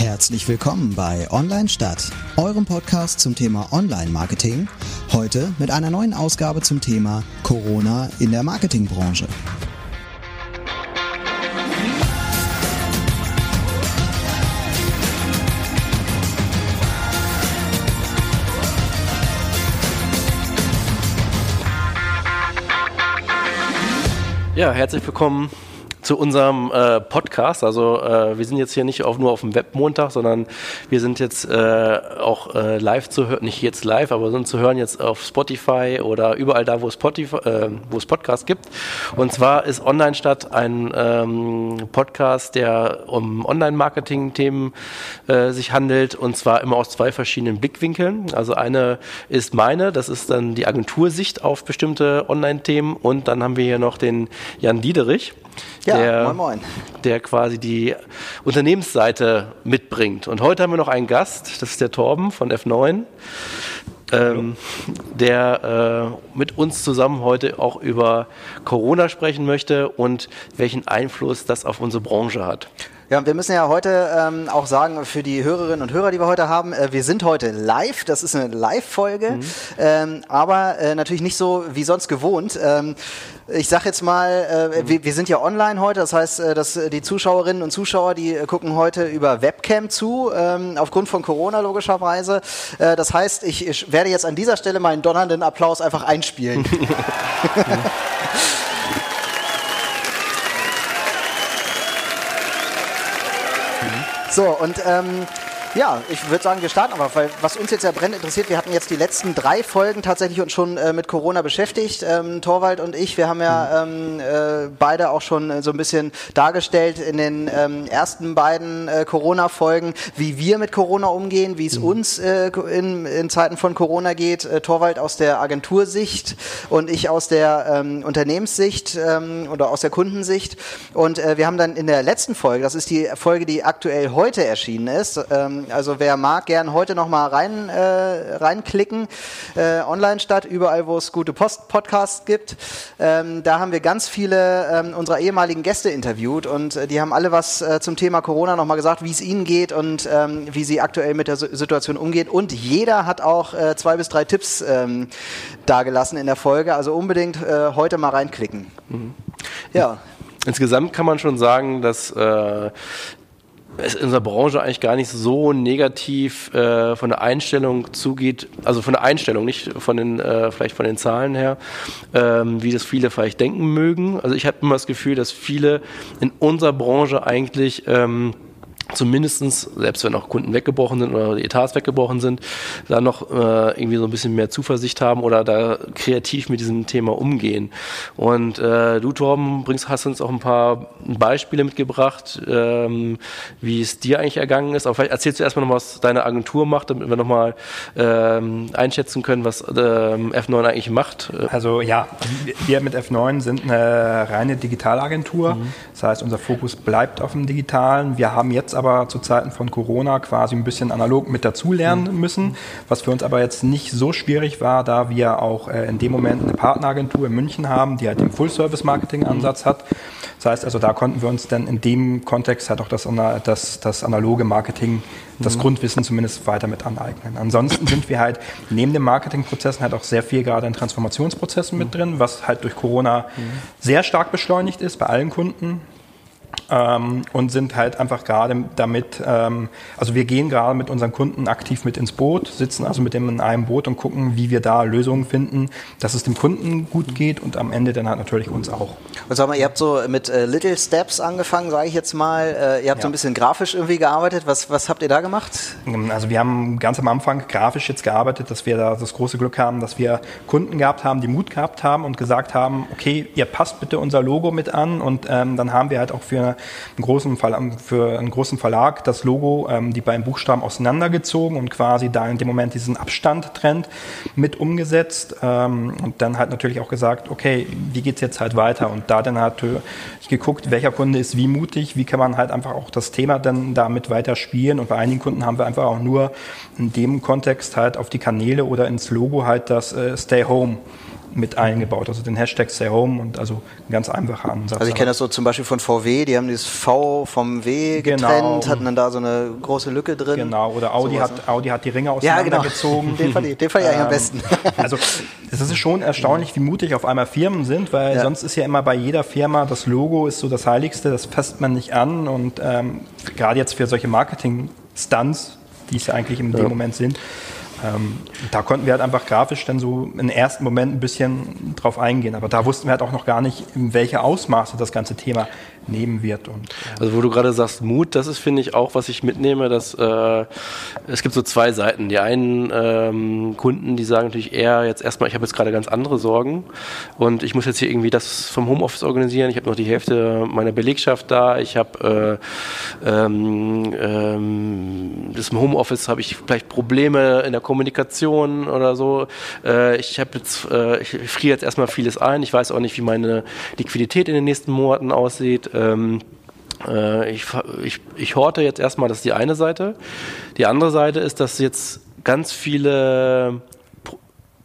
Herzlich willkommen bei Online Stadt, eurem Podcast zum Thema Online-Marketing. Heute mit einer neuen Ausgabe zum Thema Corona in der Marketingbranche. Ja, herzlich willkommen zu unserem äh, Podcast. Also äh, wir sind jetzt hier nicht auf, nur auf dem Webmontag, sondern wir sind jetzt äh, auch äh, live zu hören, nicht jetzt live, aber sind zu hören jetzt auf Spotify oder überall da, wo es, Spotify, äh, wo es Podcasts gibt. Und zwar ist Online Stadt ein ähm, Podcast, der um Online-Marketing-Themen äh, sich handelt und zwar immer aus zwei verschiedenen Blickwinkeln. Also eine ist meine, das ist dann die Agentursicht auf bestimmte Online-Themen und dann haben wir hier noch den Jan Diederich. Ja, der, moin, moin. der quasi die Unternehmensseite mitbringt. Und heute haben wir noch einen Gast, das ist der Torben von F9, ähm, der äh, mit uns zusammen heute auch über Corona sprechen möchte und welchen Einfluss das auf unsere Branche hat. Ja, und wir müssen ja heute ähm, auch sagen, für die Hörerinnen und Hörer, die wir heute haben, äh, wir sind heute live, das ist eine Live-Folge, mhm. ähm, aber äh, natürlich nicht so wie sonst gewohnt. Ähm, ich sag jetzt mal, äh, mhm. wir, wir, sind ja online heute, das heißt, äh, dass die Zuschauerinnen und Zuschauer, die äh, gucken heute über Webcam zu, ähm, aufgrund von Corona logischerweise. Äh, das heißt, ich, ich werde jetzt an dieser Stelle meinen donnernden Applaus einfach einspielen. So, und ähm, ja, ich würde sagen, wir starten aber, weil was uns jetzt ja brennend interessiert, wir hatten jetzt die letzten drei Folgen tatsächlich uns schon äh, mit Corona beschäftigt. Ähm, Torwald und ich, wir haben ja ähm, äh, beide auch schon äh, so ein bisschen dargestellt in den ähm, ersten beiden äh, Corona-Folgen, wie wir mit Corona umgehen, wie es mhm. uns äh, in, in, Zeiten von Corona geht. Äh, Torwald aus der Agentursicht und ich aus der ähm, Unternehmenssicht ähm, oder aus der Kundensicht. Und wir haben dann in der letzten Folge, das ist die Folge, die aktuell heute erschienen ist, ähm, also wer mag, gern heute noch mal rein, äh, reinklicken. Äh, online statt, überall, wo es gute Post Podcasts gibt. Ähm, da haben wir ganz viele ähm, unserer ehemaligen Gäste interviewt und äh, die haben alle was äh, zum Thema Corona noch mal gesagt, wie es ihnen geht und ähm, wie sie aktuell mit der S Situation umgehen. Und jeder hat auch äh, zwei bis drei Tipps ähm, dargelassen in der Folge. Also unbedingt äh, heute mal reinklicken. Mhm. Ja. Insgesamt kann man schon sagen, dass äh, es in unserer Branche eigentlich gar nicht so negativ äh, von der Einstellung zugeht, also von der Einstellung, nicht von den, äh, vielleicht von den Zahlen her, ähm, wie das viele vielleicht denken mögen. Also ich habe immer das Gefühl, dass viele in unserer Branche eigentlich ähm, zumindestens selbst wenn auch Kunden weggebrochen sind oder die Etats weggebrochen sind, da noch äh, irgendwie so ein bisschen mehr Zuversicht haben oder da kreativ mit diesem Thema umgehen. Und äh, du, Torben, bringst, hast uns auch ein paar Beispiele mitgebracht, ähm, wie es dir eigentlich ergangen ist. Aber vielleicht erzählst du erstmal noch, was deine Agentur macht, damit wir nochmal ähm, einschätzen können, was ähm, F9 eigentlich macht. Also ja, wir mit F9 sind eine reine Digitalagentur. Mhm. Das heißt, unser Fokus bleibt auf dem Digitalen. Wir haben jetzt aber zu Zeiten von Corona quasi ein bisschen analog mit dazulernen mhm. müssen, was für uns aber jetzt nicht so schwierig war, da wir auch äh, in dem Moment eine Partneragentur in München haben, die halt den Full-Service-Marketing-Ansatz hat. Das heißt also, da konnten wir uns dann in dem Kontext halt auch das, das, das analoge Marketing, das mhm. Grundwissen zumindest weiter mit aneignen. Ansonsten sind wir halt neben den Marketingprozessen halt auch sehr viel gerade in Transformationsprozessen mhm. mit drin, was halt durch Corona mhm. sehr stark beschleunigt ist bei allen Kunden ähm, und sind halt einfach gerade damit, ähm, also wir gehen gerade mit unseren Kunden aktiv mit ins Boot, sitzen also mit dem in einem Boot und gucken, wie wir da Lösungen finden, dass es dem Kunden gut geht und am Ende dann halt natürlich uns auch. Und sag mal, ihr habt so mit äh, Little Steps angefangen, sage ich jetzt mal. Äh, ihr habt ja. so ein bisschen grafisch irgendwie gearbeitet. Was, was habt ihr da gemacht? Ähm, also wir haben ganz am Anfang grafisch jetzt gearbeitet, dass wir da das große Glück haben, dass wir Kunden gehabt haben, die Mut gehabt haben und gesagt haben, okay, ihr passt bitte unser Logo mit an und ähm, dann haben wir halt auch für einen großen, für einen großen Verlag das Logo, ähm, die beiden Buchstaben auseinandergezogen und quasi da in dem Moment diesen Abstand-Trend mit umgesetzt. Ähm, und dann halt natürlich auch gesagt, okay, wie geht es jetzt halt weiter? Und da dann halt geguckt, welcher Kunde ist wie mutig, wie kann man halt einfach auch das Thema dann damit weiter spielen? Und bei einigen Kunden haben wir einfach auch nur in dem Kontext halt auf die Kanäle oder ins Logo halt das äh, Stay Home mit eingebaut. Also den Hashtag Stay Home und also ein ganz einfacher Ansatz. Also ich kenne das so zum Beispiel von VW, die haben dieses V vom W getrennt, genau. hatten dann da so eine große Lücke drin. Genau, oder Audi, so hat, ne? Audi hat die Ringe auseinandergezogen. Ja, genau. den fand ich, den fand ich eigentlich am ähm, besten. Also es ist schon erstaunlich, wie mutig auf einmal Firmen sind, weil ja. sonst ist ja immer bei jeder Firma das Logo ist so das Heiligste, das fasst man nicht an und ähm, gerade jetzt für solche Marketing-Stunts, die es ja eigentlich in dem Moment sind, ähm, da konnten wir halt einfach grafisch dann so im ersten Moment ein bisschen drauf eingehen. Aber da wussten wir halt auch noch gar nicht, in welche Ausmaße das ganze Thema nehmen wird. Und, äh also wo du gerade sagst, Mut, das ist, finde ich, auch, was ich mitnehme, dass äh, es gibt so zwei Seiten. Die einen ähm, Kunden, die sagen natürlich eher jetzt erstmal, ich habe jetzt gerade ganz andere Sorgen und ich muss jetzt hier irgendwie das vom Homeoffice organisieren. Ich habe noch die Hälfte meiner Belegschaft da. Ich habe äh, ähm, ähm, das Homeoffice habe ich vielleicht Probleme in der Kommunikation oder so. Äh, ich habe jetzt, äh, ich friere jetzt erstmal vieles ein. Ich weiß auch nicht, wie meine Liquidität in den nächsten Monaten aussieht. Ähm, äh, ich, ich, ich horte jetzt erstmal, das ist die eine Seite. Die andere Seite ist, dass jetzt ganz viele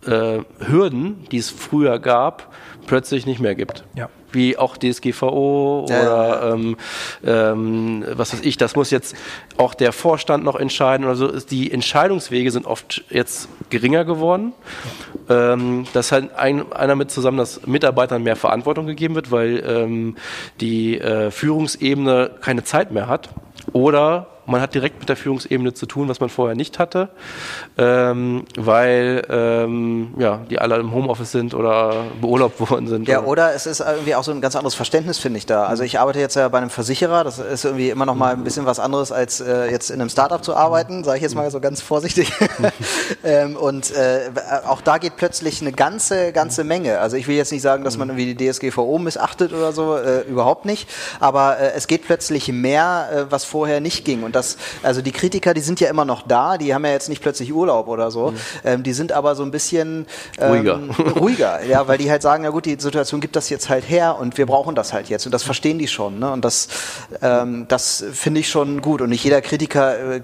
äh, Hürden, die es früher gab, plötzlich nicht mehr gibt. Ja wie auch DSGVO ja, oder ja. Ähm, ähm, was weiß ich, das muss jetzt auch der Vorstand noch entscheiden oder so. Die Entscheidungswege sind oft jetzt geringer geworden. Ähm, das hat ein, einer mit zusammen, dass Mitarbeitern mehr Verantwortung gegeben wird, weil ähm, die äh, Führungsebene keine Zeit mehr hat. Oder man hat direkt mit der Führungsebene zu tun, was man vorher nicht hatte, ähm, weil ähm, ja, die alle im Homeoffice sind oder beurlaubt worden sind. Ja, oder es ist irgendwie auch so ein ganz anderes Verständnis, finde ich da. Also ich arbeite jetzt ja bei einem Versicherer, das ist irgendwie immer noch mal ein bisschen was anderes, als äh, jetzt in einem Startup zu arbeiten, sage ich jetzt mal so ganz vorsichtig. ähm, und äh, auch da geht plötzlich eine ganze, ganze Menge. Also ich will jetzt nicht sagen, dass man irgendwie die DSGVO missachtet oder so, äh, überhaupt nicht. Aber äh, es geht plötzlich mehr, äh, was vorher nicht ging. Und das, also die Kritiker, die sind ja immer noch da, die haben ja jetzt nicht plötzlich Urlaub oder so, mhm. ähm, die sind aber so ein bisschen ähm, ruhiger. ruhiger, ja, weil die halt sagen, na gut, die Situation gibt das jetzt halt her und wir brauchen das halt jetzt und das verstehen die schon, ne? und das, ähm, das finde ich schon gut und nicht jeder Kritiker äh,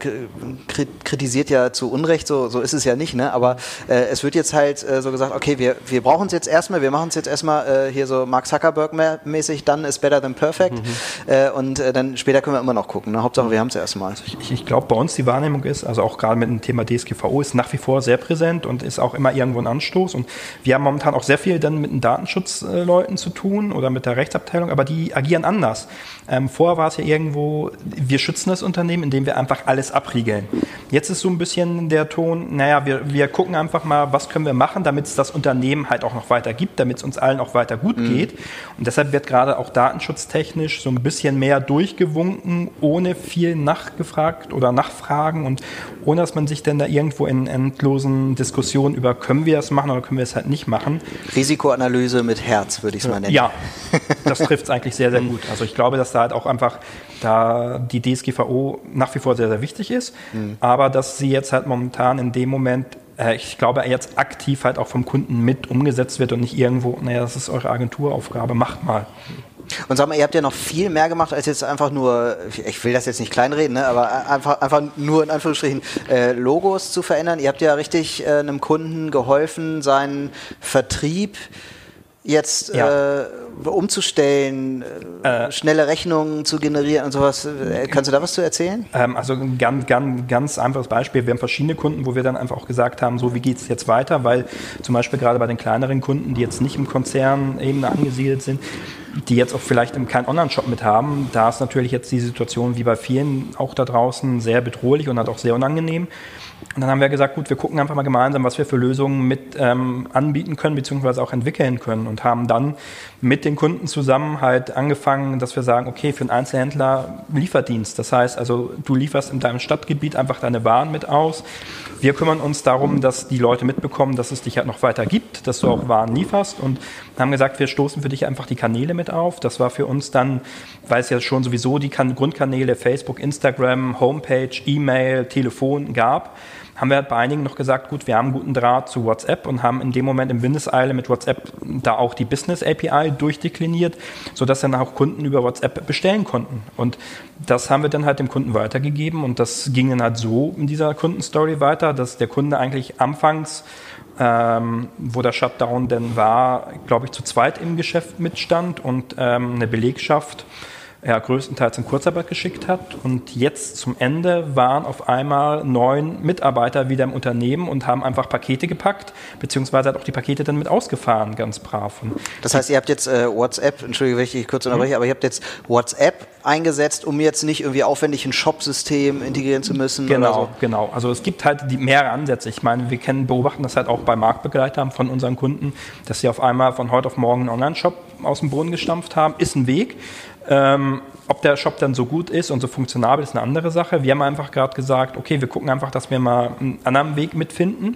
kritisiert ja zu Unrecht, so, so ist es ja nicht, ne? aber äh, es wird jetzt halt äh, so gesagt, okay, wir, wir brauchen es jetzt erstmal, wir machen es jetzt erstmal äh, hier so Mark Zuckerberg mäßig, dann ist better than perfect mhm. Äh, und äh, dann später können wir immer noch gucken, ne? Hauptsache wir haben es erstmal. Also ich, ich glaube, bei uns die Wahrnehmung ist, also auch gerade mit dem Thema DSGVO, ist nach wie vor sehr präsent und ist auch immer irgendwo ein Anstoß. Und wir haben momentan auch sehr viel dann mit den Datenschutzleuten zu tun oder mit der Rechtsabteilung, aber die agieren anders. Ähm, vorher war es ja irgendwo, wir schützen das Unternehmen, indem wir einfach alles abriegeln. Jetzt ist so ein bisschen der Ton, naja, wir, wir gucken einfach mal, was können wir machen, damit es das Unternehmen halt auch noch weiter gibt, damit es uns allen auch weiter gut mhm. geht. Und deshalb wird gerade auch datenschutztechnisch so ein bisschen mehr durchgewunken, ohne viel nachgefragt oder nachfragen und ohne dass man sich dann da irgendwo in endlosen Diskussionen über, können wir es machen oder können wir es halt nicht machen. Risikoanalyse mit Herz, würde ich es mal nennen. Ja, das trifft es eigentlich sehr, sehr gut. Also ich glaube, dass da halt auch einfach da die DSGVO nach wie vor sehr, sehr wichtig ist, mhm. aber dass sie jetzt halt momentan in dem Moment äh, ich glaube, jetzt aktiv halt auch vom Kunden mit umgesetzt wird und nicht irgendwo, naja, das ist eure Agenturaufgabe, macht mal. Und sag mal, ihr habt ja noch viel mehr gemacht, als jetzt einfach nur, ich will das jetzt nicht kleinreden, ne, aber einfach, einfach nur in Anführungsstrichen äh, Logos zu verändern. Ihr habt ja richtig äh, einem Kunden geholfen, seinen Vertrieb jetzt ja. äh, umzustellen, äh, äh, schnelle Rechnungen zu generieren und sowas. Äh, kannst du da was zu erzählen? Ähm, also ein ganz, ganz, ganz einfaches Beispiel. Wir haben verschiedene Kunden, wo wir dann einfach auch gesagt haben, so wie geht es jetzt weiter, weil zum Beispiel gerade bei den kleineren Kunden, die jetzt nicht im Konzernebene angesiedelt sind, die jetzt auch vielleicht keinen Online-Shop mit haben, da ist natürlich jetzt die Situation wie bei vielen auch da draußen sehr bedrohlich und halt auch sehr unangenehm. Und dann haben wir gesagt, gut, wir gucken einfach mal gemeinsam, was wir für Lösungen mit ähm, anbieten können, beziehungsweise auch entwickeln können und haben dann mit den Kunden zusammen halt angefangen, dass wir sagen, okay, für einen Einzelhändler Lieferdienst. Das heißt also, du lieferst in deinem Stadtgebiet einfach deine Waren mit aus. Wir kümmern uns darum, dass die Leute mitbekommen, dass es dich halt noch weiter gibt, dass du auch Waren lieferst und haben gesagt, wir stoßen für dich einfach die Kanäle mit auf. Das war für uns dann, weil es ja schon sowieso die kan Grundkanäle Facebook, Instagram, Homepage, E-Mail, Telefon gab, haben wir bei einigen noch gesagt, gut, wir haben einen guten Draht zu WhatsApp und haben in dem Moment im Windeseile mit WhatsApp da auch die Business API durchdekliniert, sodass dann auch Kunden über WhatsApp bestellen konnten. Und das haben wir dann halt dem Kunden weitergegeben und das ging dann halt so in dieser Kundenstory weiter, dass der Kunde eigentlich anfangs ähm, wo der Shutdown denn war, glaube ich, zu zweit im Geschäft mitstand und ähm, eine Belegschaft ja, größtenteils in Kurzarbeit geschickt hat. Und jetzt zum Ende waren auf einmal neun Mitarbeiter wieder im Unternehmen und haben einfach Pakete gepackt, beziehungsweise hat auch die Pakete dann mit ausgefahren, ganz brav. Und das heißt, ihr habt jetzt äh, WhatsApp, entschuldige, wenn ich kurz unterbreche, mhm. aber ihr habt jetzt WhatsApp eingesetzt, um jetzt nicht irgendwie aufwendig ein Shop-System integrieren zu müssen? Genau, so. genau. Also es gibt halt die mehrere Ansätze. Ich meine, wir kennen, beobachten das halt auch bei Marktbegleitern von unseren Kunden, dass sie auf einmal von heute auf morgen einen Online-Shop aus dem Boden gestampft haben, ist ein Weg. Ähm, ob der Shop dann so gut ist und so funktionabel ist eine andere Sache. Wir haben einfach gerade gesagt, okay, wir gucken einfach, dass wir mal einen anderen Weg mitfinden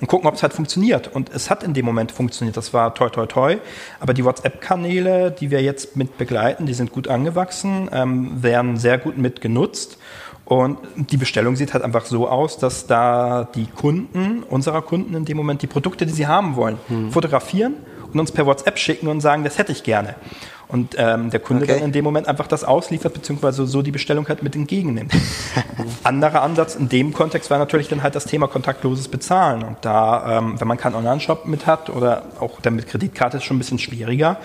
und gucken, ob es halt funktioniert. Und es hat in dem Moment funktioniert. Das war toi toi toi. Aber die WhatsApp-Kanäle, die wir jetzt mit begleiten, die sind gut angewachsen, ähm, werden sehr gut mitgenutzt. Und die Bestellung sieht halt einfach so aus, dass da die Kunden, unserer Kunden in dem Moment, die Produkte, die sie haben wollen, hm. fotografieren und uns per WhatsApp schicken und sagen, das hätte ich gerne und ähm, der Kunde okay. dann in dem Moment einfach das ausliefert, beziehungsweise so die Bestellung halt mit entgegennimmt. Anderer Ansatz in dem Kontext war natürlich dann halt das Thema kontaktloses Bezahlen. Und da, ähm, wenn man keinen Online-Shop mit hat oder auch dann mit Kreditkarte ist schon ein bisschen schwieriger.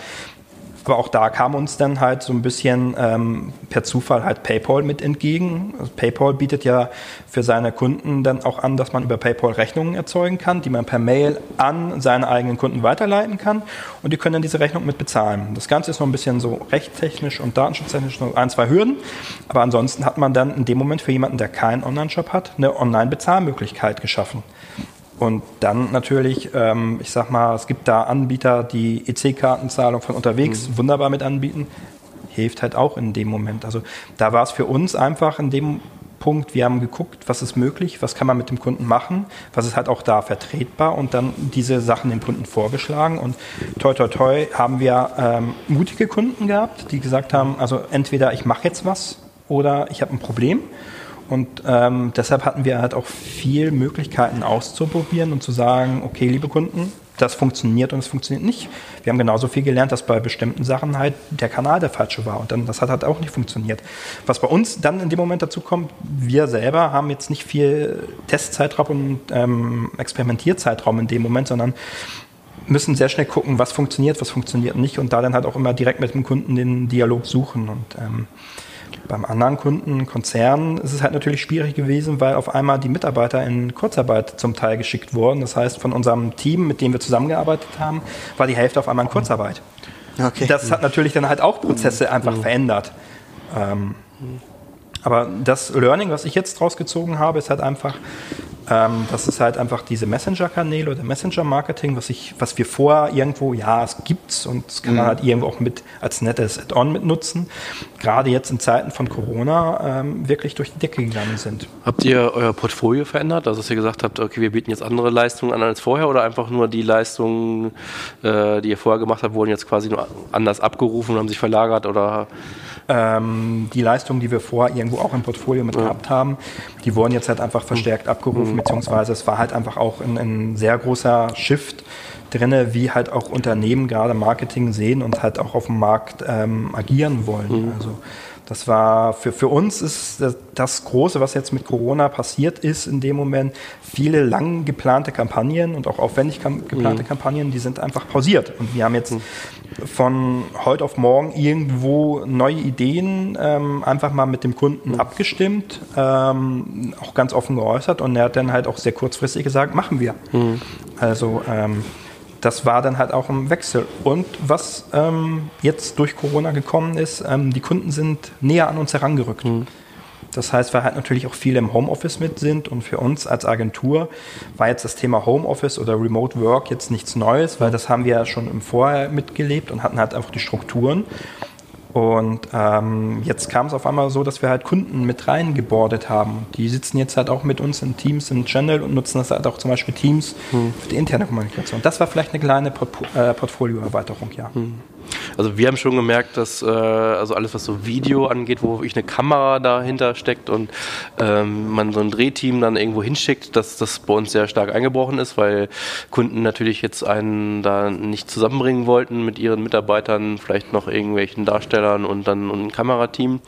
Aber auch da kam uns dann halt so ein bisschen ähm, per Zufall halt PayPal mit entgegen. Also PayPal bietet ja für seine Kunden dann auch an, dass man über PayPal Rechnungen erzeugen kann, die man per Mail an seine eigenen Kunden weiterleiten kann und die können dann diese Rechnung mit bezahlen. Das Ganze ist noch ein bisschen so rechttechnisch und datenschutztechnisch noch ein, zwei Hürden, aber ansonsten hat man dann in dem Moment für jemanden, der keinen Online-Shop hat, eine Online-Bezahlmöglichkeit geschaffen. Und dann natürlich, ähm, ich sag mal, es gibt da Anbieter, die EC-Kartenzahlung von unterwegs mhm. wunderbar mit anbieten. Hilft halt auch in dem Moment. Also da war es für uns einfach in dem Punkt, wir haben geguckt, was ist möglich, was kann man mit dem Kunden machen, was ist halt auch da vertretbar und dann diese Sachen dem Kunden vorgeschlagen. Und toi toi toi haben wir ähm, mutige Kunden gehabt, die gesagt haben, also entweder ich mache jetzt was oder ich habe ein Problem. Und ähm, deshalb hatten wir halt auch viel Möglichkeiten auszuprobieren und zu sagen, okay, liebe Kunden, das funktioniert und es funktioniert nicht. Wir haben genauso viel gelernt, dass bei bestimmten Sachen halt der Kanal der falsche war und dann das hat halt auch nicht funktioniert. Was bei uns dann in dem Moment dazu kommt, wir selber haben jetzt nicht viel Testzeitraum und ähm, Experimentierzeitraum in dem Moment, sondern müssen sehr schnell gucken, was funktioniert, was funktioniert nicht und da dann halt auch immer direkt mit dem Kunden den Dialog suchen und ähm, beim anderen Kunden, Konzern, ist es halt natürlich schwierig gewesen, weil auf einmal die Mitarbeiter in Kurzarbeit zum Teil geschickt wurden. Das heißt, von unserem Team, mit dem wir zusammengearbeitet haben, war die Hälfte auf einmal in Kurzarbeit. Okay. Das hat natürlich dann halt auch Prozesse einfach mhm. verändert. Ähm, aber das Learning, was ich jetzt draus gezogen habe, ist halt einfach, ähm, das ist halt einfach diese Messenger-Kanäle oder Messenger-Marketing, was, was wir vorher irgendwo, ja, es gibt's und das kann man mhm. halt irgendwo auch mit als nettes Add-on mitnutzen. Gerade jetzt in Zeiten von Corona ähm, wirklich durch die Decke gegangen sind. Habt ihr euer Portfolio verändert? Also, dass ihr gesagt habt, okay, wir bieten jetzt andere Leistungen an als vorher oder einfach nur die Leistungen, äh, die ihr vorher gemacht habt, wurden jetzt quasi nur anders abgerufen und haben sich verlagert oder? Ähm, die Leistungen, die wir vorher irgendwo auch im Portfolio mit gehabt haben, die wurden jetzt halt einfach verstärkt abgerufen, mhm. beziehungsweise es war halt einfach auch ein, ein sehr großer Shift drinne, wie halt auch Unternehmen gerade Marketing sehen und halt auch auf dem Markt ähm, agieren wollen. Mhm. Also das war für, für uns ist das, das, Große, was jetzt mit Corona passiert ist, in dem Moment viele lang geplante Kampagnen und auch aufwendig kam, geplante mhm. Kampagnen, die sind einfach pausiert. Und wir haben jetzt mhm. von heute auf morgen irgendwo neue Ideen ähm, einfach mal mit dem Kunden mhm. abgestimmt, ähm, auch ganz offen geäußert und er hat dann halt auch sehr kurzfristig gesagt, machen wir. Mhm. Also ähm, das war dann halt auch im Wechsel. Und was ähm, jetzt durch Corona gekommen ist, ähm, die Kunden sind näher an uns herangerückt. Mhm. Das heißt, weil halt natürlich auch viele im Homeoffice mit sind und für uns als Agentur war jetzt das Thema Homeoffice oder Remote Work jetzt nichts Neues, weil das haben wir ja schon im Vorher mitgelebt und hatten halt einfach die Strukturen. Und ähm, jetzt kam es auf einmal so, dass wir halt Kunden mit reingebordet haben. Die sitzen jetzt halt auch mit uns in Teams im Channel und nutzen das halt auch zum Beispiel Teams hm. für die interne Kommunikation. Das war vielleicht eine kleine Port äh, Portfolioerweiterung, ja. Hm. Also wir haben schon gemerkt, dass äh, also alles, was so Video angeht, wo wirklich eine Kamera dahinter steckt und ähm, man so ein Drehteam dann irgendwo hinschickt, dass das bei uns sehr stark eingebrochen ist, weil Kunden natürlich jetzt einen da nicht zusammenbringen wollten mit ihren Mitarbeitern, vielleicht noch irgendwelchen Darstellern und dann ein Kamerateam.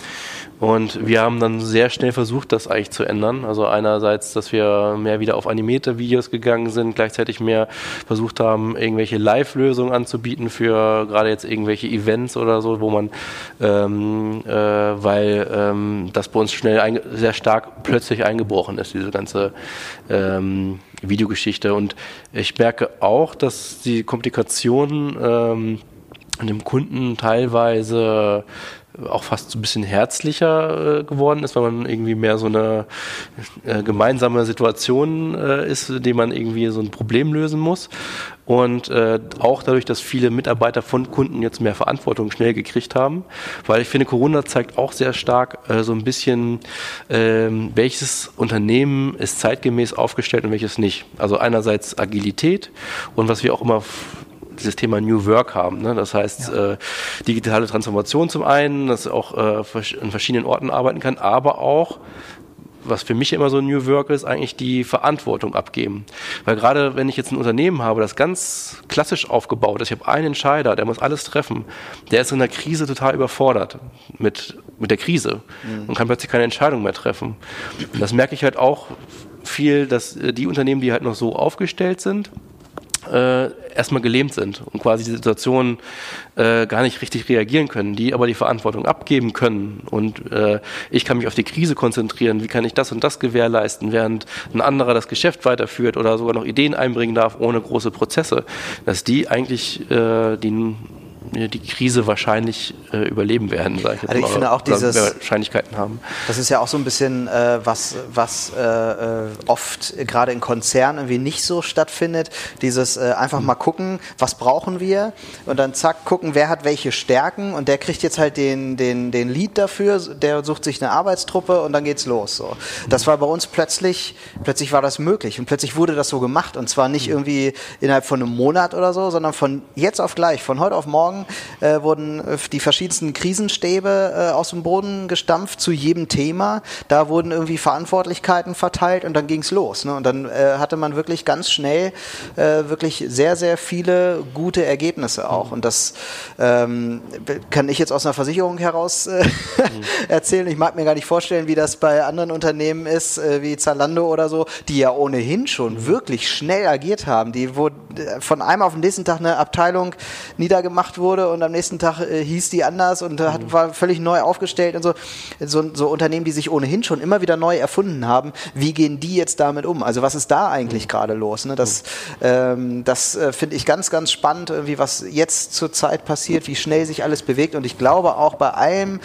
Und wir haben dann sehr schnell versucht, das eigentlich zu ändern. Also einerseits, dass wir mehr wieder auf animierte Videos gegangen sind, gleichzeitig mehr versucht haben, irgendwelche Live-Lösungen anzubieten für gerade jetzt irgendwelche Events oder so, wo man, ähm, äh, weil ähm, das bei uns schnell sehr stark plötzlich eingebrochen ist, diese ganze ähm, Videogeschichte. Und ich merke auch, dass die Kommunikation ähm, dem Kunden teilweise auch fast so ein bisschen herzlicher äh, geworden ist, weil man irgendwie mehr so eine äh, gemeinsame Situation äh, ist, die man irgendwie so ein Problem lösen muss. Und auch dadurch, dass viele Mitarbeiter von Kunden jetzt mehr Verantwortung schnell gekriegt haben, weil ich finde, Corona zeigt auch sehr stark so ein bisschen, ähm, welches Unternehmen ist zeitgemäß aufgestellt und welches nicht. Also einerseits Agilität und was wir auch immer dieses Thema New Work haben. Ne? Das heißt, ja. äh, digitale Transformation zum einen, dass auch äh, in verschiedenen Orten arbeiten kann, aber auch was für mich immer so New Work ist, eigentlich die Verantwortung abgeben. Weil gerade wenn ich jetzt ein Unternehmen habe, das ganz klassisch aufgebaut ist, ich habe einen Entscheider, der muss alles treffen, der ist in der Krise total überfordert mit, mit der Krise mhm. und kann plötzlich keine Entscheidung mehr treffen. das merke ich halt auch viel, dass äh, die Unternehmen, die halt noch so aufgestellt sind, äh, erstmal gelähmt sind und quasi die Situation äh, gar nicht richtig reagieren können, die aber die Verantwortung abgeben können. Und äh, ich kann mich auf die Krise konzentrieren, wie kann ich das und das gewährleisten, während ein anderer das Geschäft weiterführt oder sogar noch Ideen einbringen darf ohne große Prozesse, dass die eigentlich äh, die die Krise wahrscheinlich äh, überleben werden, sage ich jetzt also ich mal. finde auch dieses Wahrscheinlichkeiten haben. Das ist ja auch so ein bisschen äh, was, was äh, äh oft gerade in Konzernen irgendwie nicht so stattfindet. Dieses äh, einfach mhm. mal gucken, was brauchen wir und dann zack gucken, wer hat welche Stärken und der kriegt jetzt halt den den den Lead dafür, der sucht sich eine Arbeitstruppe und dann geht's los. So, das war bei uns plötzlich plötzlich war das möglich und plötzlich wurde das so gemacht und zwar nicht irgendwie innerhalb von einem Monat oder so, sondern von jetzt auf gleich, von heute auf morgen Morgen äh, wurden äh, die verschiedensten Krisenstäbe äh, aus dem Boden gestampft zu jedem Thema. Da wurden irgendwie Verantwortlichkeiten verteilt und dann ging's los. Ne? Und dann äh, hatte man wirklich ganz schnell äh, wirklich sehr, sehr viele gute Ergebnisse auch. Und das ähm, kann ich jetzt aus einer Versicherung heraus äh, mhm. erzählen. Ich mag mir gar nicht vorstellen, wie das bei anderen Unternehmen ist, wie Zalando oder so, die ja ohnehin schon mhm. wirklich schnell agiert haben, die wo von einem auf den nächsten Tag eine Abteilung niedergemacht wurde und am nächsten Tag äh, hieß die anders und hat, mhm. war völlig neu aufgestellt und so. so. So Unternehmen, die sich ohnehin schon immer wieder neu erfunden haben, wie gehen die jetzt damit um? Also was ist da eigentlich mhm. gerade los? Ne? Das, ähm, das äh, finde ich ganz, ganz spannend, irgendwie was jetzt zur Zeit passiert, wie schnell sich alles bewegt und ich glaube auch bei allem,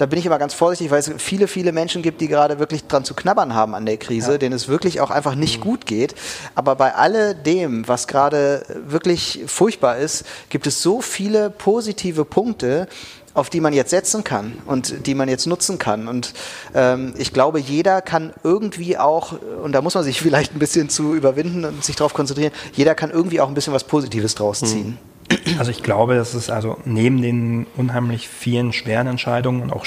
da bin ich immer ganz vorsichtig, weil es viele, viele Menschen gibt, die gerade wirklich dran zu knabbern haben an der Krise, ja. denen es wirklich auch einfach nicht mhm. gut geht. Aber bei alledem, was gerade wirklich furchtbar ist, gibt es so viele positive Punkte, auf die man jetzt setzen kann und die man jetzt nutzen kann. Und ähm, ich glaube, jeder kann irgendwie auch, und da muss man sich vielleicht ein bisschen zu überwinden und sich darauf konzentrieren, jeder kann irgendwie auch ein bisschen was Positives draus mhm. ziehen. Mhm. Also ich glaube, dass es also neben den unheimlich vielen schweren Entscheidungen und auch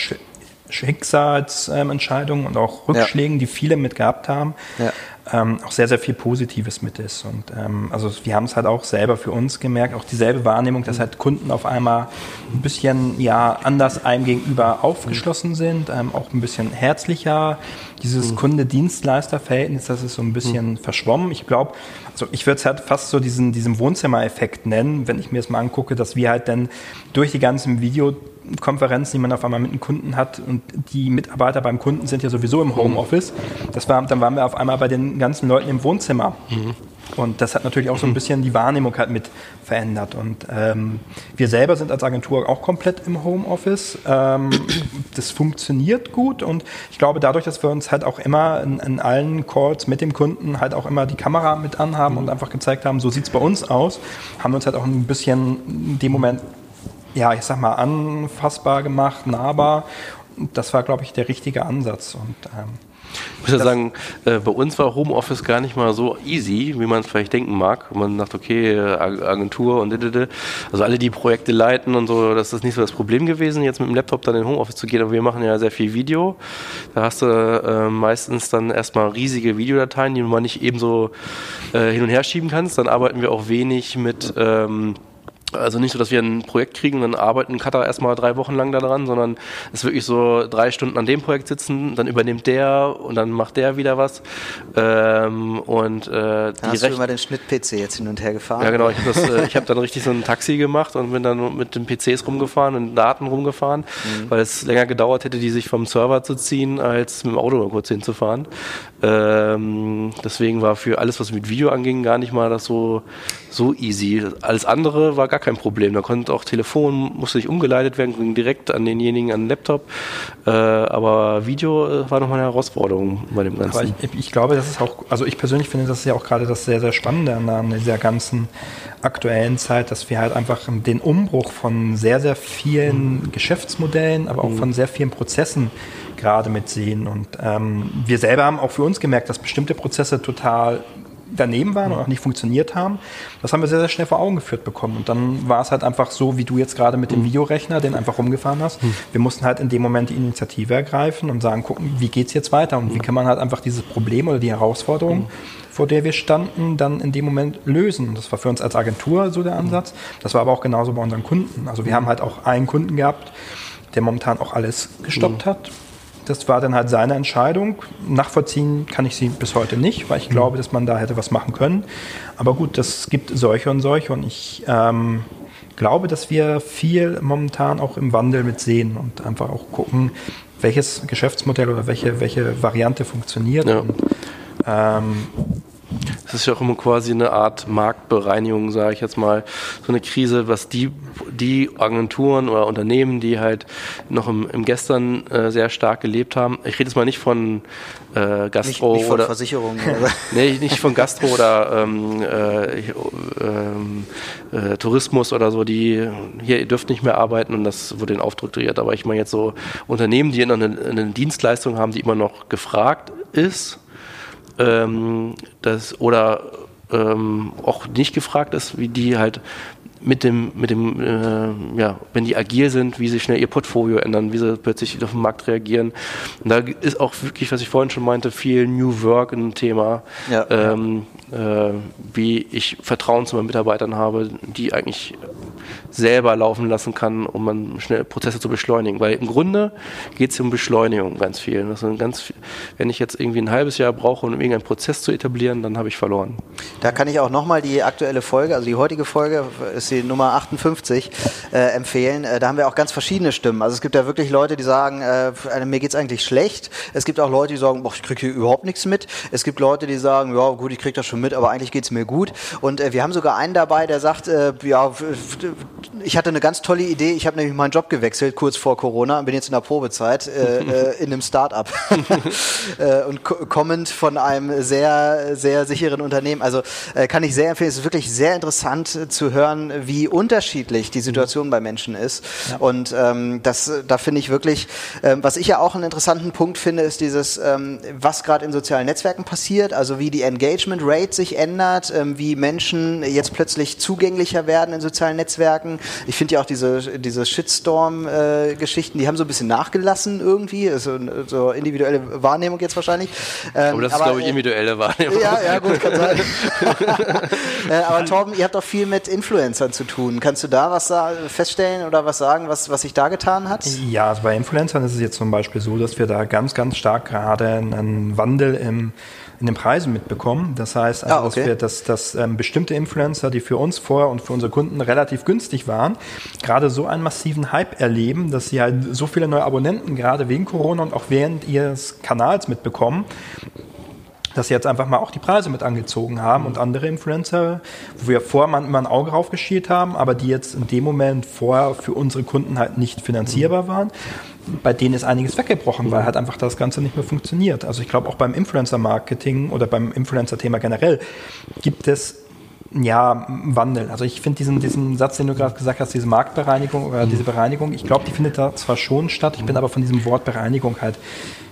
Schicksalsentscheidungen und auch Rückschlägen, ja. die viele mit gehabt haben, ja ähm, auch sehr, sehr viel Positives mit ist. Und ähm, also wir haben es halt auch selber für uns gemerkt, auch dieselbe Wahrnehmung, dass halt Kunden auf einmal ein bisschen ja anders einem gegenüber aufgeschlossen sind, ähm, auch ein bisschen herzlicher. Dieses mhm. Kunde-Dienstleister-Verhältnis, das ist so ein bisschen mhm. verschwommen. Ich glaube, also ich würde es halt fast so diesen, diesen Wohnzimmereffekt nennen, wenn ich mir das mal angucke, dass wir halt dann durch die ganzen Video Konferenzen, die man auf einmal mit einem Kunden hat und die Mitarbeiter beim Kunden sind ja sowieso im Homeoffice. Das war, dann waren wir auf einmal bei den ganzen Leuten im Wohnzimmer. Mhm. Und das hat natürlich auch so ein bisschen die Wahrnehmung halt mit verändert. Und ähm, wir selber sind als Agentur auch komplett im Homeoffice. Ähm, das funktioniert gut und ich glaube dadurch, dass wir uns halt auch immer in, in, allen Calls mit dem Kunden halt auch immer die Kamera mit anhaben und einfach gezeigt haben, so sieht es bei uns aus, haben wir uns halt auch ein bisschen in dem Moment ja, ich sag mal, anfassbar gemacht, nahbar. Das war, glaube ich, der richtige Ansatz. Und ähm, Ich muss ja sagen, äh, bei uns war Homeoffice gar nicht mal so easy, wie man es vielleicht denken mag. Man sagt, okay, äh, Agentur und didede. also alle, die Projekte leiten und so, das ist nicht so das Problem gewesen, jetzt mit dem Laptop dann in Homeoffice zu gehen. Aber wir machen ja sehr viel Video. Da hast du äh, meistens dann erstmal riesige Videodateien, die man nicht ebenso äh, hin und her schieben kannst. Dann arbeiten wir auch wenig mit ähm, also nicht so, dass wir ein Projekt kriegen und dann arbeiten Cutter erstmal drei Wochen lang daran, sondern es ist wirklich so drei Stunden an dem Projekt sitzen, dann übernimmt der und dann macht der wieder was. Ähm, und, äh, dann hast du immer den Schnitt-PC jetzt hin und her gefahren? Ja genau, ich habe äh, hab dann richtig so ein Taxi gemacht und bin dann mit den PCs rumgefahren und Daten rumgefahren, mhm. weil es länger gedauert hätte, die sich vom Server zu ziehen, als mit dem Auto mal kurz hinzufahren. Ähm, deswegen war für alles, was mit Video anging, gar nicht mal das so, so easy. Alles andere war gar kein Problem. Da konnte auch Telefon, musste nicht umgeleitet werden, ging direkt an denjenigen an den Laptop. Äh, aber Video äh, war nochmal eine Herausforderung bei dem Ganzen. Aber ich, ich, glaube, das ist auch, also ich persönlich finde, das ist ja auch gerade das sehr, sehr Spannende an, dieser ganzen aktuellen Zeit, dass wir halt einfach den Umbruch von sehr, sehr vielen mhm. Geschäftsmodellen, aber auch mhm. von sehr vielen Prozessen gerade mitsehen. Und ähm, wir selber haben auch für uns gemerkt, dass bestimmte Prozesse total daneben waren und auch nicht funktioniert haben. Das haben wir sehr, sehr schnell vor Augen geführt bekommen. Und dann war es halt einfach so, wie du jetzt gerade mit dem mhm. Videorechner, den einfach rumgefahren hast. Mhm. Wir mussten halt in dem Moment die Initiative ergreifen und sagen, gucken, wie geht es jetzt weiter und wie kann man halt einfach dieses Problem oder die Herausforderung, vor der wir standen, dann in dem Moment lösen. Das war für uns als Agentur so der Ansatz. Das war aber auch genauso bei unseren Kunden. Also wir haben halt auch einen Kunden gehabt, der momentan auch alles gestoppt hat das war dann halt seine Entscheidung. Nachvollziehen kann ich sie bis heute nicht, weil ich mhm. glaube, dass man da hätte was machen können. Aber gut, das gibt solche und solche und ich ähm, glaube, dass wir viel momentan auch im Wandel mit sehen und einfach auch gucken, welches Geschäftsmodell oder welche, welche Variante funktioniert. Ja. Und, ähm, das ist ja auch immer quasi eine Art Marktbereinigung, sage ich jetzt mal. So eine Krise, was die, die Agenturen oder Unternehmen, die halt noch im, im Gestern äh, sehr stark gelebt haben. Ich rede jetzt mal nicht von äh, Gastro nicht, nicht von oder Versicherungen. nee, nicht von Gastro oder ähm, äh, ähm, äh, Tourismus oder so, die hier ihr dürft nicht mehr arbeiten und das wurde in Aufdruck kreiert. Aber ich meine jetzt so Unternehmen, die eine, eine Dienstleistung haben, die immer noch gefragt ist ähm, das, oder ähm, auch nicht gefragt ist, wie die halt mit dem, mit dem, äh, ja, wenn die agil sind, wie sie schnell ihr Portfolio ändern, wie sie plötzlich auf den Markt reagieren. Und da ist auch wirklich, was ich vorhin schon meinte, viel New Work ein Thema. Ja, ähm. Äh, wie ich Vertrauen zu meinen Mitarbeitern habe, die eigentlich selber laufen lassen kann, um man schnell Prozesse zu beschleunigen. Weil im Grunde geht es um Beschleunigung ganz viel. Das sind ganz viel. Wenn ich jetzt irgendwie ein halbes Jahr brauche, um irgendeinen Prozess zu etablieren, dann habe ich verloren. Da kann ich auch nochmal die aktuelle Folge, also die heutige Folge ist die Nummer 58, äh, empfehlen. Äh, da haben wir auch ganz verschiedene Stimmen. Also es gibt ja wirklich Leute, die sagen, äh, mir es eigentlich schlecht. Es gibt auch Leute, die sagen, boah, ich kriege hier überhaupt nichts mit. Es gibt Leute, die sagen, ja gut, ich kriege das schon mit, aber eigentlich geht es mir gut. Und äh, wir haben sogar einen dabei, der sagt, äh, ja, ich hatte eine ganz tolle Idee. Ich habe nämlich meinen Job gewechselt kurz vor Corona und bin jetzt in der Probezeit äh, äh in einem Start-up äh, und kommend von einem sehr, sehr sicheren Unternehmen. Also äh, kann ich sehr empfehlen. Es ist wirklich sehr interessant äh, zu hören, wie unterschiedlich die Situation bei Menschen ist. Ja. Und ähm, das, da finde ich wirklich, ähm, was ich ja auch einen interessanten Punkt finde, ist dieses, ähm, was gerade in sozialen Netzwerken passiert, also wie die Engagement Rate sich ändert, ähm, wie Menschen jetzt plötzlich zugänglicher werden in sozialen Netzwerken, ich finde ja auch diese, diese Shitstorm-Geschichten, äh, die haben so ein bisschen nachgelassen irgendwie. Also, so individuelle Wahrnehmung jetzt wahrscheinlich. Ähm, aber das ist, glaube ich, äh, individuelle Wahrnehmung. Ja, ja, gut, kann sein. äh, aber Torben, ihr habt doch viel mit Influencern zu tun. Kannst du da was feststellen oder was sagen, was, was sich da getan hat? Ja, also bei Influencern ist es jetzt zum Beispiel so, dass wir da ganz, ganz stark gerade einen Wandel im in den Preisen mitbekommen. Das heißt, also, ah, okay. dass, wir, dass, dass ähm, bestimmte Influencer, die für uns vorher und für unsere Kunden relativ günstig waren, gerade so einen massiven Hype erleben, dass sie halt so viele neue Abonnenten gerade wegen Corona und auch während ihres Kanals mitbekommen, dass sie jetzt einfach mal auch die Preise mit angezogen haben und andere Influencer, wo wir vorher immer ein Auge drauf geschielt haben, aber die jetzt in dem Moment vorher für unsere Kunden halt nicht finanzierbar waren bei denen ist einiges weggebrochen, weil halt einfach das Ganze nicht mehr funktioniert. Also ich glaube auch beim Influencer-Marketing oder beim Influencer-Thema generell gibt es ja, Wandel. Also ich finde diesen, diesen Satz, den du gerade gesagt hast, diese Marktbereinigung oder diese Bereinigung, ich glaube, die findet da zwar schon statt, ich bin aber von diesem Wort Bereinigung halt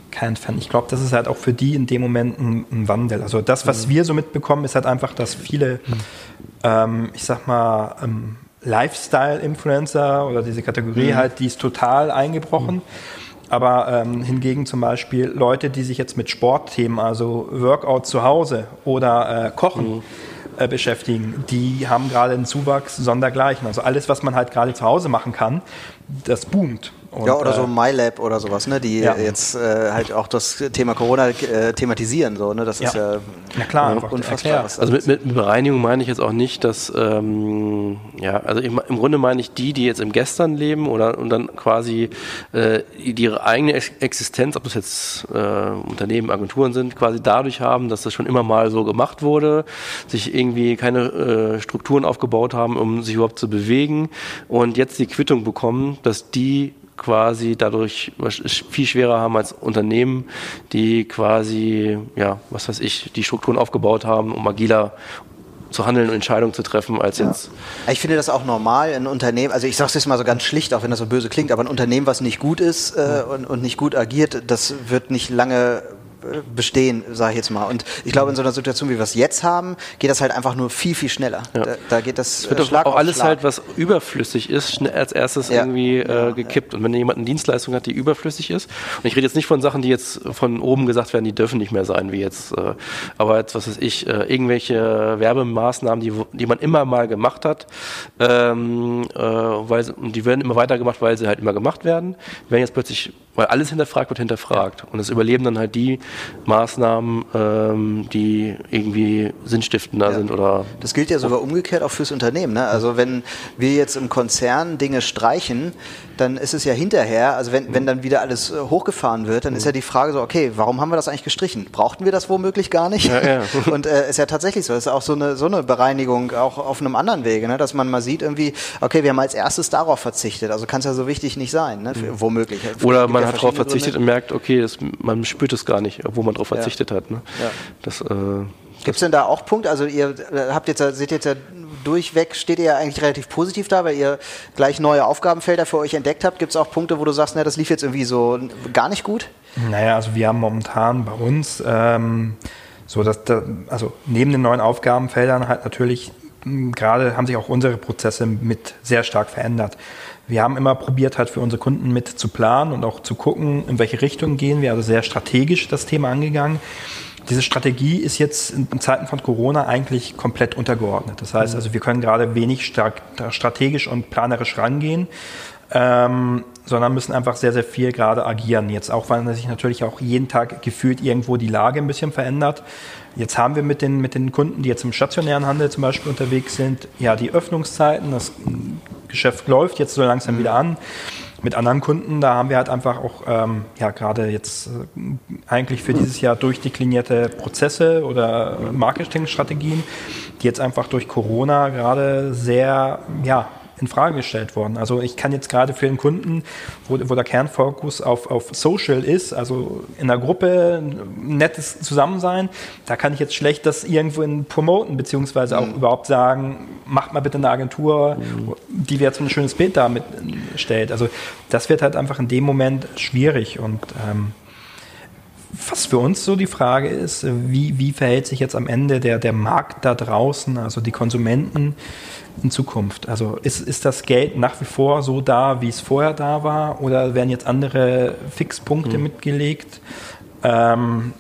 kein Fan. Ich glaube, das ist halt auch für die in dem Moment ein, ein Wandel. Also das, was mhm. wir so mitbekommen, ist halt einfach, dass viele, mhm. ähm, ich sag mal, ähm, Lifestyle-Influencer oder diese Kategorie mhm. halt, die ist total eingebrochen. Mhm. Aber ähm, hingegen zum Beispiel Leute, die sich jetzt mit Sportthemen, also Workout zu Hause oder äh, Kochen, mhm äh, beschäftigen, die haben gerade einen Zuwachs sondergleichen. Also alles, was man halt gerade zu Hause machen kann, das boomt. Und, ja, oder so äh, MyLab oder sowas, ne, die ja. jetzt äh, halt auch das Thema Corona äh, thematisieren. So, ne? Das ja. ist ja, ja klar, unfassbar. Also mit, mit, Bereinigung meine ich jetzt auch nicht, dass, ähm, ja, also im, im, Grunde meine ich die, die jetzt im Gestern leben oder und dann quasi äh, die ihre eigene Existenz, ob das jetzt äh, Unternehmen, Agenturen sind, quasi dadurch haben, dass das schon immer mal so gemacht wurde, sich irgendwie keine äh, Strukturen aufgebaut haben, um sich überhaupt zu bewegen und jetzt die Quittung bekommen, dass die quasi dadurch viel schwerer haben als Unternehmen, die quasi, ja, was weiß ich, die Strukturen aufgebaut haben, um agiler zu handeln und Entscheidungen zu treffen, als jetzt. Ich finde das auch normal, ein Unternehmen, also ich sage es jetzt mal so ganz schlicht, auch wenn das so böse klingt, aber ein Unternehmen, was nicht gut ist äh, und, und nicht gut agiert, das wird nicht lange bestehen, sage ich jetzt mal. Und ich glaube, in so einer Situation, wie wir es jetzt haben, geht das halt einfach nur viel, viel schneller. Ja. Da, da, geht das es wird äh, Schlag auch alles Schlag. halt, was überflüssig ist, als erstes ja. irgendwie äh, gekippt. Und wenn jemand eine Dienstleistung hat, die überflüssig ist, und ich rede jetzt nicht von Sachen, die jetzt von oben gesagt werden, die dürfen nicht mehr sein, wie jetzt, äh, aber jetzt, was weiß ich, äh, irgendwelche Werbemaßnahmen, die, die man immer mal gemacht hat, ähm, äh, weil, die werden immer weiter gemacht, weil sie halt immer gemacht werden, werden jetzt plötzlich, weil alles hinterfragt wird, hinterfragt. Und es überleben dann halt die, Maßnahmen, ähm, die irgendwie sinnstiftender ja. sind oder. Das gilt ja sogar umgekehrt auch fürs Unternehmen. Ne? Also wenn wir jetzt im Konzern Dinge streichen, dann ist es ja hinterher, also wenn, wenn dann wieder alles äh, hochgefahren wird, dann ist ja die Frage so, okay, warum haben wir das eigentlich gestrichen? Brauchten wir das womöglich gar nicht? Ja, ja. Und äh, ist ja tatsächlich so, es ist auch so eine, so eine Bereinigung auch auf einem anderen Wege, ne? dass man mal sieht irgendwie, okay, wir haben als erstes darauf verzichtet, also kann es ja so wichtig nicht sein, ne? Für, mhm. womöglich. Oder man hat darauf verzichtet Gründe. und merkt, okay, das, man spürt es gar nicht, wo man darauf verzichtet hat. Ne? Das, äh, Gibt es denn da auch Punkte? Also ihr äh, habt jetzt, seht jetzt ja durchweg, steht ihr ja eigentlich relativ positiv da, weil ihr gleich neue Aufgabenfelder für euch entdeckt habt. Gibt es auch Punkte, wo du sagst, na, das lief jetzt irgendwie so gar nicht gut? Naja, also wir haben momentan bei uns ähm, so, dass da, also neben den neuen Aufgabenfeldern halt natürlich hm, gerade haben sich auch unsere Prozesse mit sehr stark verändert. Wir haben immer probiert, halt für unsere Kunden mit zu planen und auch zu gucken, in welche Richtung gehen wir, also sehr strategisch das Thema angegangen. Diese Strategie ist jetzt in Zeiten von Corona eigentlich komplett untergeordnet. Das heißt, mhm. also wir können gerade wenig stark strategisch und planerisch rangehen, ähm, sondern müssen einfach sehr, sehr viel gerade agieren. Jetzt auch, weil sich natürlich auch jeden Tag gefühlt irgendwo die Lage ein bisschen verändert. Jetzt haben wir mit den, mit den Kunden, die jetzt im stationären Handel zum Beispiel unterwegs sind, ja, die Öffnungszeiten, das Geschäft läuft jetzt so langsam wieder an mit anderen Kunden, da haben wir halt einfach auch ähm, ja gerade jetzt äh, eigentlich für dieses Jahr durchdeklinierte Prozesse oder Marketingstrategien, die jetzt einfach durch Corona gerade sehr ja in Frage gestellt worden. Also ich kann jetzt gerade für den Kunden, wo, wo der Kernfokus auf, auf Social ist, also in der Gruppe ein nettes Zusammensein, da kann ich jetzt schlecht das irgendwo in promoten, beziehungsweise auch mhm. überhaupt sagen, macht mal bitte eine Agentur, mhm. die jetzt so ein schönes Bild damit stellt. Also das wird halt einfach in dem Moment schwierig und ähm, was für uns so die Frage ist, wie, wie verhält sich jetzt am Ende der, der Markt da draußen, also die Konsumenten, in Zukunft? Also ist, ist das Geld nach wie vor so da, wie es vorher da war, oder werden jetzt andere Fixpunkte mhm. mitgelegt? Ähm,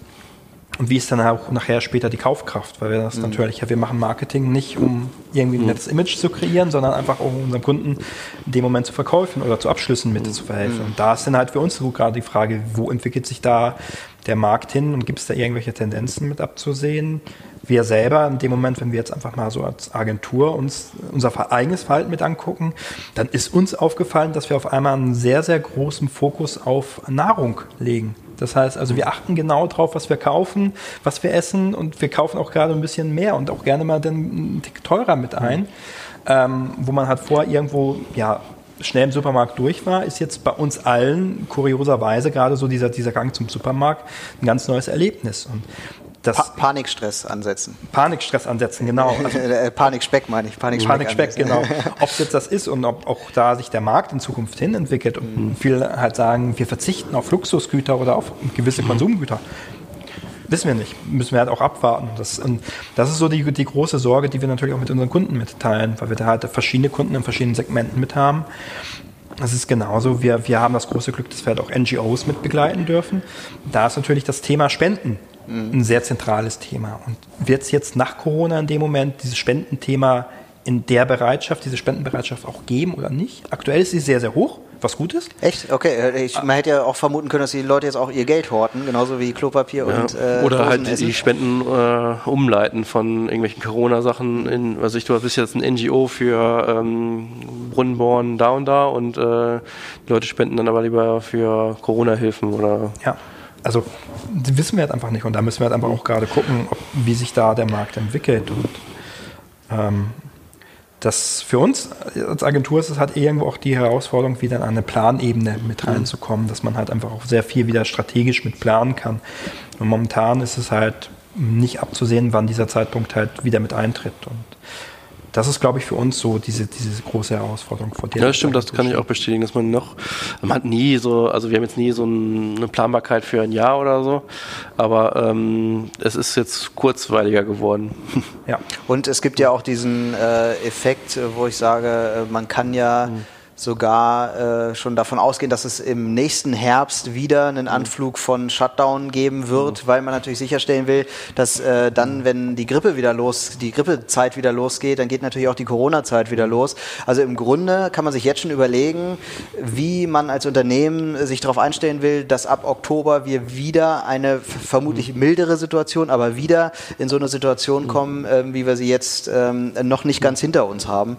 und wie ist dann auch nachher später die Kaufkraft? Weil wir das mhm. natürlich, ja, wir machen Marketing nicht, um irgendwie ein mhm. nettes Image zu kreieren, sondern einfach um unseren Kunden in dem Moment zu verkaufen oder zu Abschlüssen mit mhm. zu verhelfen. Mhm. Und da ist dann halt für uns so gerade die Frage, wo entwickelt sich da der Markt hin und gibt es da irgendwelche Tendenzen mit abzusehen? wir selber in dem Moment, wenn wir jetzt einfach mal so als Agentur uns unser eigenes Verhalten mit angucken, dann ist uns aufgefallen, dass wir auf einmal einen sehr, sehr großen Fokus auf Nahrung legen. Das heißt, also wir achten genau drauf, was wir kaufen, was wir essen und wir kaufen auch gerade ein bisschen mehr und auch gerne mal den einen Tick teurer mit ein, mhm. ähm, wo man halt vor irgendwo, ja, schnell im Supermarkt durch war, ist jetzt bei uns allen kurioserweise gerade so dieser, dieser Gang zum Supermarkt ein ganz neues Erlebnis. Und das pa Panikstress ansetzen. Panikstress ansetzen, genau. Also äh, Panikspeck meine ich. Panikspeck, Panikspeck genau. Ob es jetzt das ist und ob auch da sich der Markt in Zukunft hin entwickelt und mhm. viele halt sagen, wir verzichten auf Luxusgüter oder auf gewisse mhm. Konsumgüter. Wissen wir nicht. Müssen wir halt auch abwarten. Das, und das ist so die, die große Sorge, die wir natürlich auch mit unseren Kunden mitteilen, weil wir da halt verschiedene Kunden in verschiedenen Segmenten mit haben. Das ist genauso. Wir, wir haben das große Glück, dass wir halt auch NGOs mit begleiten dürfen. Da ist natürlich das Thema Spenden mhm. ein sehr zentrales Thema. Und wird es jetzt nach Corona in dem Moment dieses Spendenthema in der Bereitschaft, diese Spendenbereitschaft auch geben oder nicht? Aktuell ist sie sehr, sehr hoch, was gut ist. Echt? Okay, äh, ich, man hätte ja auch vermuten können, dass die Leute jetzt auch ihr Geld horten, genauso wie Klopapier ja. und äh, Oder halt essen. die Spenden äh, umleiten von irgendwelchen Corona-Sachen in, also ich, du bist jetzt ein NGO für ähm, Brunnenbohren da und da und äh, die Leute spenden dann aber lieber für Corona-Hilfen oder. Ja also wissen wir halt einfach nicht und da müssen wir halt einfach auch gerade gucken, ob, wie sich da der Markt entwickelt und ähm, das für uns als Agentur ist es halt irgendwo auch die Herausforderung, wieder in eine Planebene mit mhm. reinzukommen, dass man halt einfach auch sehr viel wieder strategisch mit planen kann. Und momentan ist es halt nicht abzusehen, wann dieser Zeitpunkt halt wieder mit eintritt. Und das ist, glaube ich, für uns so diese, diese große Herausforderung, vor der Ja, das stimmt, das kann ich auch bestätigen, dass man noch, man hat nie so, also wir haben jetzt nie so eine Planbarkeit für ein Jahr oder so, aber ähm, es ist jetzt kurzweiliger geworden. Ja, und es gibt ja auch diesen äh, Effekt, wo ich sage, äh, man kann ja mhm sogar äh, schon davon ausgehen, dass es im nächsten Herbst wieder einen mhm. Anflug von Shutdown geben wird, mhm. weil man natürlich sicherstellen will, dass äh, dann, wenn die Grippe wieder los, die Grippezeit wieder losgeht, dann geht natürlich auch die Corona-Zeit wieder los. Also im Grunde kann man sich jetzt schon überlegen, wie man als Unternehmen sich darauf einstellen will, dass ab Oktober wir wieder eine vermutlich mhm. mildere Situation, aber wieder in so eine Situation kommen, äh, wie wir sie jetzt ähm, noch nicht ganz hinter uns haben.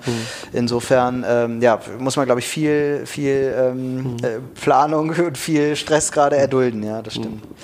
Insofern, ähm, ja, muss man glaube ich, viel, viel ähm, mhm. äh, Planung und viel Stress gerade erdulden. Ja, das stimmt. Mhm.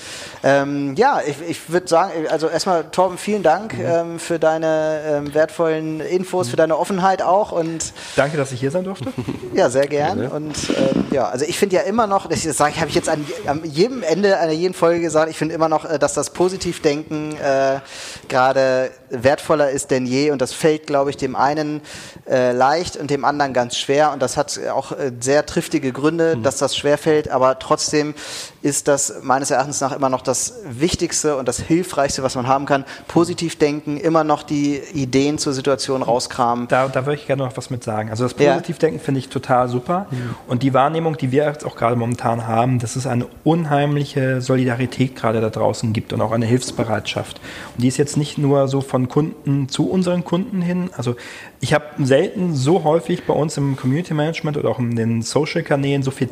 Ähm, ja, ich, ich würde sagen, also erstmal Torben, vielen Dank mhm. ähm, für deine ähm, wertvollen Infos, mhm. für deine Offenheit auch und danke, dass ich hier sein durfte. Ja, sehr gern. Ja, und ähm, ja, also ich finde ja immer noch, das sage ich, habe ich jetzt an, an, jedem Ende einer jeden Folge gesagt, ich finde immer noch, äh, dass das Positivdenken äh, gerade wertvoller ist denn je und das fällt, glaube ich, dem einen äh, leicht und dem anderen ganz schwer und das hat auch äh, sehr triftige Gründe, mhm. dass das schwer fällt, aber trotzdem ist das meines Erachtens nach immer noch das Wichtigste und das Hilfreichste, was man haben kann. Positiv denken, immer noch die Ideen zur Situation rauskramen. Da, da würde ich gerne noch was mit sagen. Also das Positivdenken ja. finde ich total super. Mhm. Und die Wahrnehmung, die wir jetzt auch gerade momentan haben, dass es eine unheimliche Solidarität gerade da draußen gibt und auch eine Hilfsbereitschaft. Und die ist jetzt nicht nur so von Kunden zu unseren Kunden hin. Also ich habe selten so häufig bei uns im Community Management oder auch in den Social-Kanälen so viel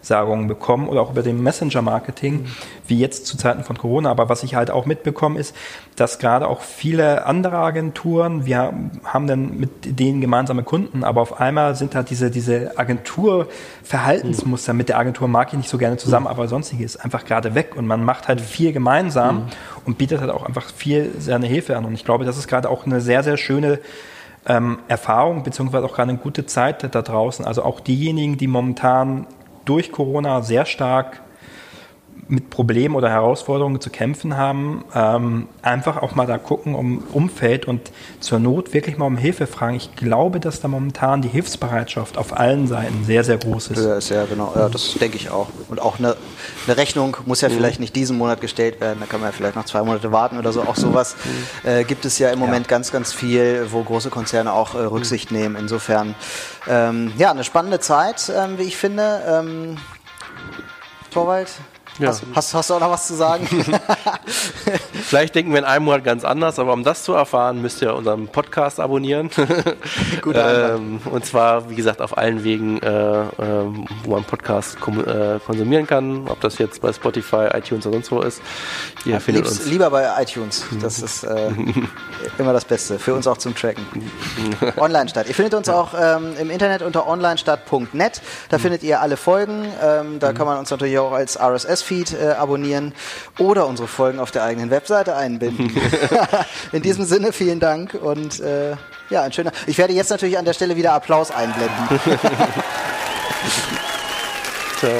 Dankessagungen bekommen oder auch über dem Messenger-Marketing wie jetzt zu Zeiten von Corona. Aber was ich halt auch mitbekomme, ist, dass gerade auch viele andere Agenturen, wir haben dann mit denen gemeinsame Kunden, aber auf einmal sind halt diese, diese Agenturverhaltensmuster, mit der Agentur mag ich nicht so gerne zusammen, aber sonstiges einfach gerade weg und man macht halt viel gemeinsam mhm. und bietet halt auch einfach viel seine Hilfe an. Und ich glaube, das ist gerade auch eine sehr, sehr schöne ähm, Erfahrung, beziehungsweise auch gerade eine gute Zeit da draußen. Also auch diejenigen, die momentan durch Corona sehr stark mit Problemen oder Herausforderungen zu kämpfen haben, ähm, einfach auch mal da gucken um Umfeld und zur Not wirklich mal um Hilfe fragen. Ich glaube, dass da momentan die Hilfsbereitschaft auf allen Seiten sehr, sehr groß ist. Ja, sehr genau. Ja, das denke ich auch. Und auch eine, eine Rechnung muss ja mhm. vielleicht nicht diesen Monat gestellt werden, da kann man ja vielleicht noch zwei Monate warten oder so. Auch sowas mhm. äh, gibt es ja im Moment ja. ganz, ganz viel, wo große Konzerne auch äh, Rücksicht mhm. nehmen. Insofern, ähm, ja, eine spannende Zeit, ähm, wie ich finde. Ähm, Torwald, ja. Hast, hast, hast, du auch noch was zu sagen? Vielleicht denken wir in einem Monat ganz anders, aber um das zu erfahren, müsst ihr unseren Podcast abonnieren. ähm, und zwar, wie gesagt, auf allen Wegen, äh, äh, wo man Podcast äh, konsumieren kann, ob das jetzt bei Spotify, iTunes oder sonst wo ist. Ihr ja, findet uns. Lieber bei iTunes. Das ist äh, immer das Beste. Für uns auch zum Tracken. Online-Stadt. Ihr findet uns auch ähm, im Internet unter onlinestadt.net. Da mhm. findet ihr alle Folgen. Ähm, da mhm. kann man uns natürlich auch als RSS Feed äh, abonnieren oder unsere Folgen auf der eigenen Webseite einbinden. In diesem Sinne vielen Dank und äh, ja, ein schöner. Ich werde jetzt natürlich an der Stelle wieder Applaus einblenden. Ciao.